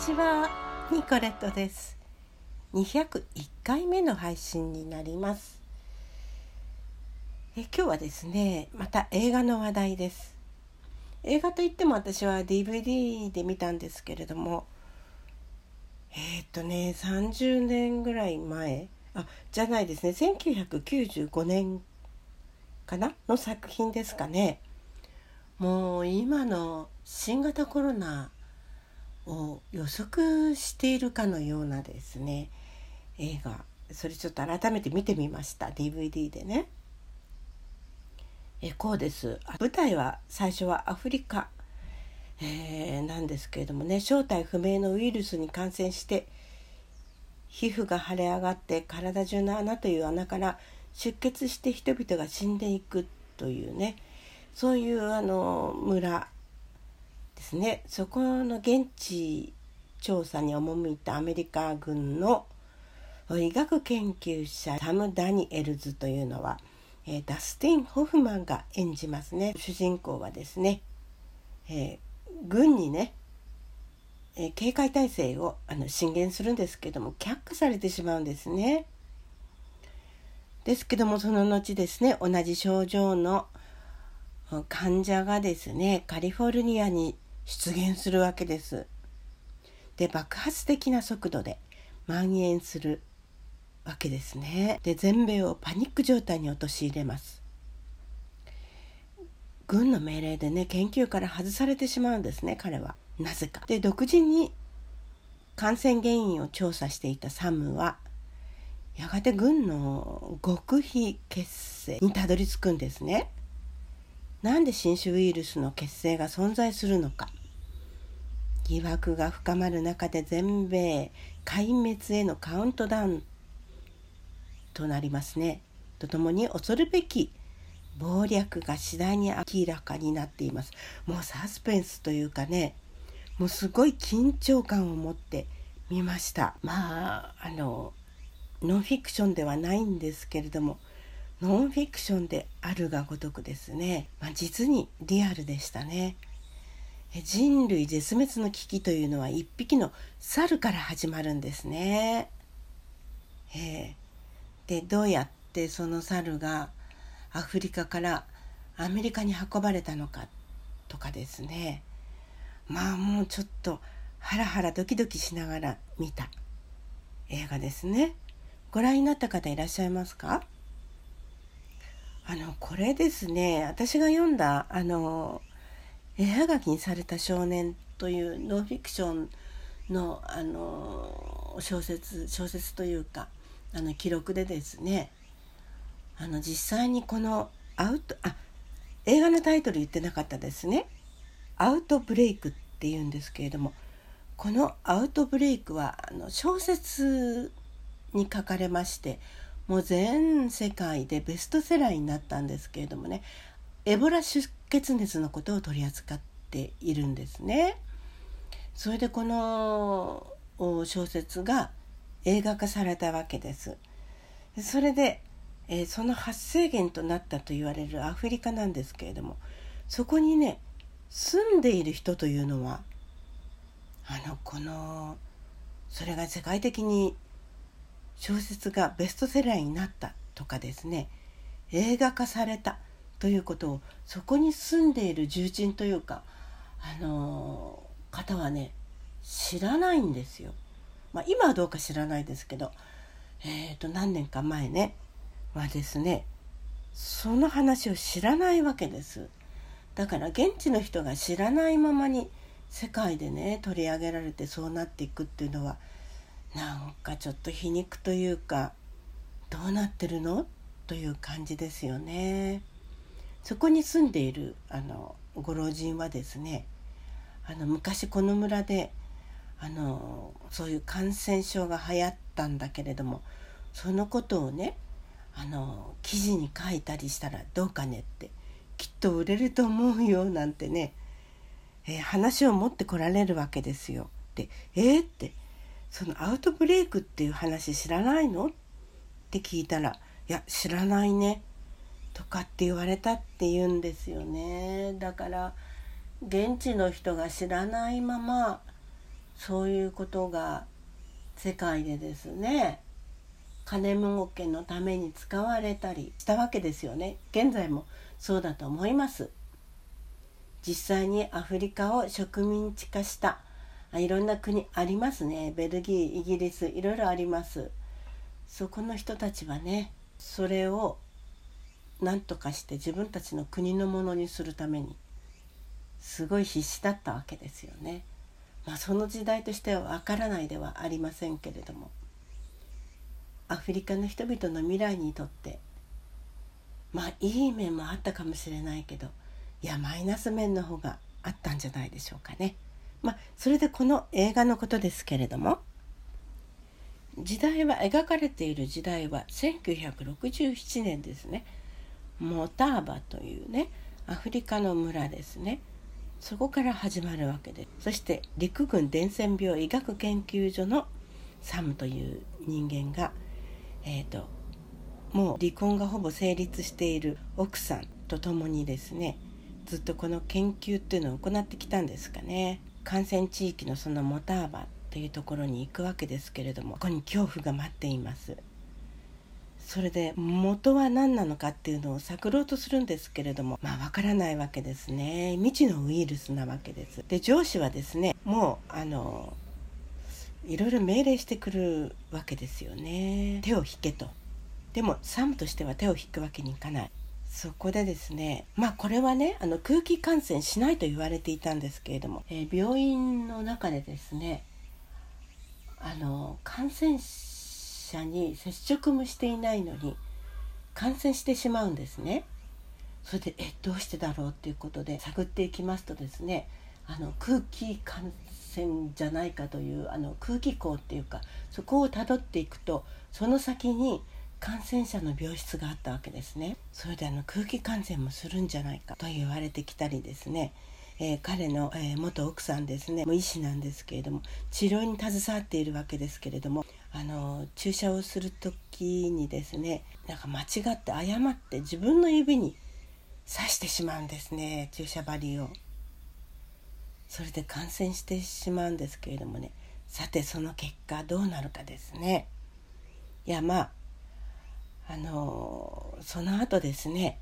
ちはニコレットです。201回目の配信になります。え今日はですねまた映画の話題です。映画といっても私は DVD で見たんですけれどもえー、っとね30年ぐらい前あじゃないですね1995年かな？の作品ですかね。もう今の新型コロナを予測しているかのようなですね映画。それちょっと改めて見てみました。DVD でね。えこうです。舞台は最初はアフリカ、えー、なんですけれどもね。正体不明のウイルスに感染して皮膚が腫れ上がって体中の穴という穴から出血して人々が死んでいくというね。そういうあの村。ですねそこの現地調査に赴いたアメリカ軍の医学研究者サム・ダニエルズというのは、えー、ダスティン・ホフマンが演じますね主人公はですね、えー、軍にね、えー、警戒態勢をあの進言するんですけども却下されてしまうんですね。ですけどもその後ですね同じ症状の患者がですねカリフォルニアに出現するわけです。で爆発的な速度で蔓延するわけですね。で全米をパニック状態に陥れます。軍の命令でね研究から外されてしまうんですね彼は。なぜか。で独自に感染原因を調査していたサムはやがて軍の極秘結成にたどり着くんですね。なんで新種ウイルスの結成が存在するのか。疑惑が深まる中で全米壊滅へのカウントダウンとなりますね。とともに恐るべき謀略が次第に明らかになっています。もうサスペンスというかねもうすごい緊張感を持って見ました。まああのノンフィクションではないんですけれどもノンフィクションであるがごとくですね、まあ、実にリアルでしたね。人類絶滅の危機というのは一匹の猿から始まるんですね。えー、でどうやってその猿がアフリカからアメリカに運ばれたのかとかですねまあもうちょっとハラハラドキドキしながら見た映画ですね。ご覧になった方いらっしゃいますか？あのこれですね私が読んだあの絵はがきにされた少年というノンフィクションのあの小説小説というかあの記録でですねあの実際にこのアウトあ映画のタイトル言ってなかったですね。アウトブレイクっていうんですけれどもこのアウトブレイクはあの小説に書かれましてもう全世界でベストセラーになったんですけれどもねエボラ出血熱のことを取り扱っているんですね。それでこの小説が映画化されたわけです。それで、えー、その発生源となったと言われるアフリカなんですけれどもそこにね住んでいる人というのはあのこのそれが世界的に小説がベストセラーになったとかですね映画化されたということをそこに住んでいる重鎮というかあの方はね知らないんですよ。まあ、今はどうか知らないですけど、えー、と何年か前ねはですねその話を知らないわけです。だから現地の人が知らないままに世界でね取り上げられてそうなっていくっていうのはなんかちょっと皮肉というかどうなってるの？という感じですよね。そこに住んでいるあのご老人はですねあの昔この村であのそういう感染症が流行ったんだけれどもそのことをねあの記事に書いたりしたらどうかねってきっと売れると思うよなんてね、えー、話を持ってこられるわけですよ。でえー、ってそのアウトブレイクっていう話知らないの？って聞いたら「いや知らないね」とかって言われたって言うんですよね。だから現地の人が知らないままそういうことが世界でですね金儲けのために使われたりしたわけですよね。現在もそうだと思います。実際にアフリカを植民地化したいろんな国ありますねベルギーイギリスいろいろありますそこの人たちはねそれを何とかして自分たちの国のものにするためにすごい必死だったわけですよね。まあ、その時代としてはわからないではありませんけれどもアフリカの人々の未来にとってまあいい面もあったかもしれないけどいやマイナス面の方があったんじゃないでしょうかね。まあ、それでこの映画のことですけれども時代は描かれている時代は1967年ですね。モターバというねアフリカの村ですね。そこから始まるわけでそして陸軍伝染病医学研究所のサムという人間がえっ、ー、ともう離婚がほぼ成立している奥さんと共にですねずっとこの研究っていうのを行ってきたんですかね。感染地域のそのモターバというところに行くわけですけれどもここに恐怖が待っています。それで元は何なのかっていうのを探ろうとするんですけれどもまあわからないわけですね。未知のウイルスなわけです。で上司はですねもうあのいろいろ命令してくるわけですよね。手を引けと。でもサムとしては手を引くわけにいかない。そこでですねまあこれはねあの空気感染しないと言われていたんですけれども、えー、病院の中でですねあの感染者に接触もしていないのに感染してしまうんですね。それでえどうしてだろうっていうことで探っていきますとですねあの空気感染じゃないかというあの空気口っていうかそこをたどっていくとその先に感染者の病室があったわけですね。それであの空気感染もするんじゃないかと言われてきたりですねえー、彼の、えー、元奥さんですねもう医師なんですけれども治療に携わっているわけですけれどもあの注射をする時にですねなんか間違って誤って自分の指に刺してしまうんですね注射針を。それで感染してしまうんですけれどもねさてその結果どうなるかですね。いやまああのその後ですね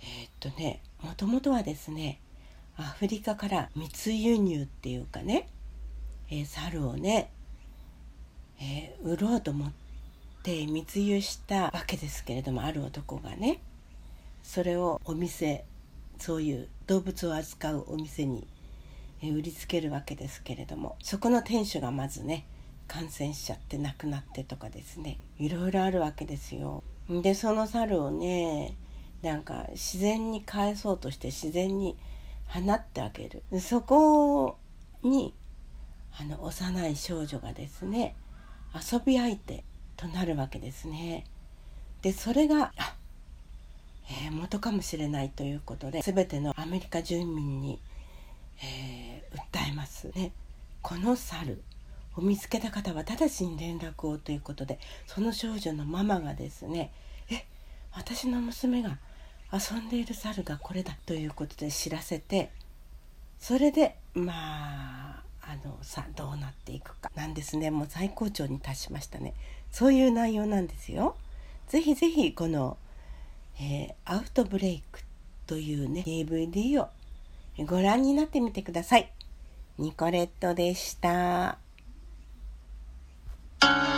えー、っとねもともとはですねアフリカから密輸入っていうかね、えー、猿をね、えー、売ろうと思って密輸したわけですけれどもある男がねそれをお店そういう動物を扱うお店に売りつけるわけですけれどもそこの店主がまずね感染しちゃって亡くなってとかですねいろいろあるわけですよ。でその猿をねなんか自然に返そうとして自然に放ってあげるそこにあの幼い少女がですね遊び相手となるわけですね。でそれがあ、えー、元かもしれないということで全てのアメリカ住民に、えー、訴えますね。この猿を見つけた方は直ちに連絡をということでその少女のママがですねえ私の娘が遊んでいる猿がこれだということで知らせてそれでまああのさどうなっていくかなんですねもう最高潮に達しましたねそういう内容なんですよ。ぜひぜひこの、えー、アウトブレイクというね DVD をご覧になってみてください。ニコレットでした。Bye.